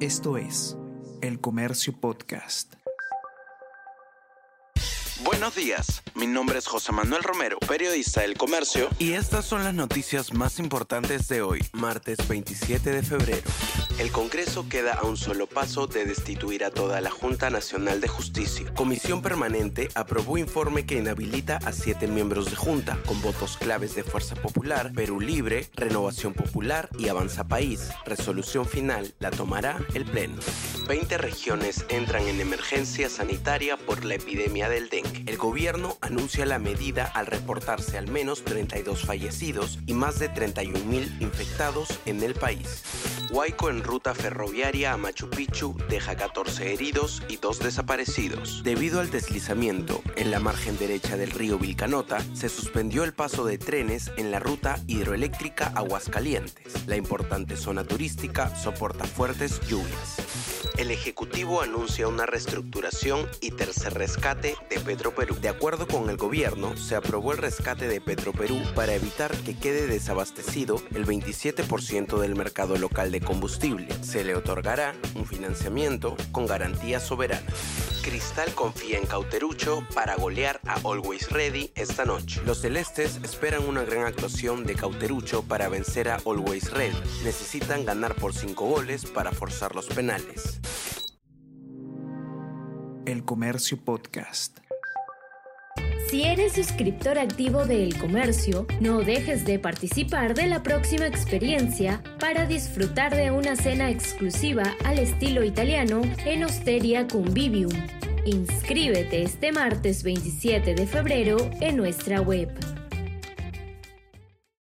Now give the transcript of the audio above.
Esto es El Comercio Podcast. Buenos días, mi nombre es José Manuel Romero, periodista del Comercio, y estas son las noticias más importantes de hoy, martes 27 de febrero. El Congreso queda a un solo paso de destituir a toda la Junta Nacional de Justicia. Comisión Permanente aprobó informe que inhabilita a siete miembros de Junta, con votos claves de Fuerza Popular, Perú Libre, Renovación Popular y Avanza País. Resolución final la tomará el Pleno. 20 regiones entran en emergencia sanitaria por la epidemia del dengue. El gobierno anuncia la medida al reportarse al menos 32 fallecidos y más de 31.000 infectados en el país. Huayco en ruta ferroviaria a Machu Picchu deja 14 heridos y 2 desaparecidos. Debido al deslizamiento en la margen derecha del río Vilcanota, se suspendió el paso de trenes en la ruta hidroeléctrica Aguascalientes. La importante zona turística soporta fuertes lluvias. El Ejecutivo anuncia una reestructuración y tercer rescate de Petroperú. De acuerdo con el gobierno, se aprobó el rescate de Petroperú para evitar que quede desabastecido el 27% del mercado local de combustible. Se le otorgará un financiamiento con garantía soberana. Cristal confía en Cauterucho para golear a Always Ready esta noche. Los celestes esperan una gran actuación de Cauterucho para vencer a Always Ready. Necesitan ganar por 5 goles para forzar los penales. El Comercio Podcast. Si eres suscriptor activo de El Comercio, no dejes de participar de la próxima experiencia para disfrutar de una cena exclusiva al estilo italiano en Osteria Convivium. Inscríbete este martes 27 de febrero en nuestra web.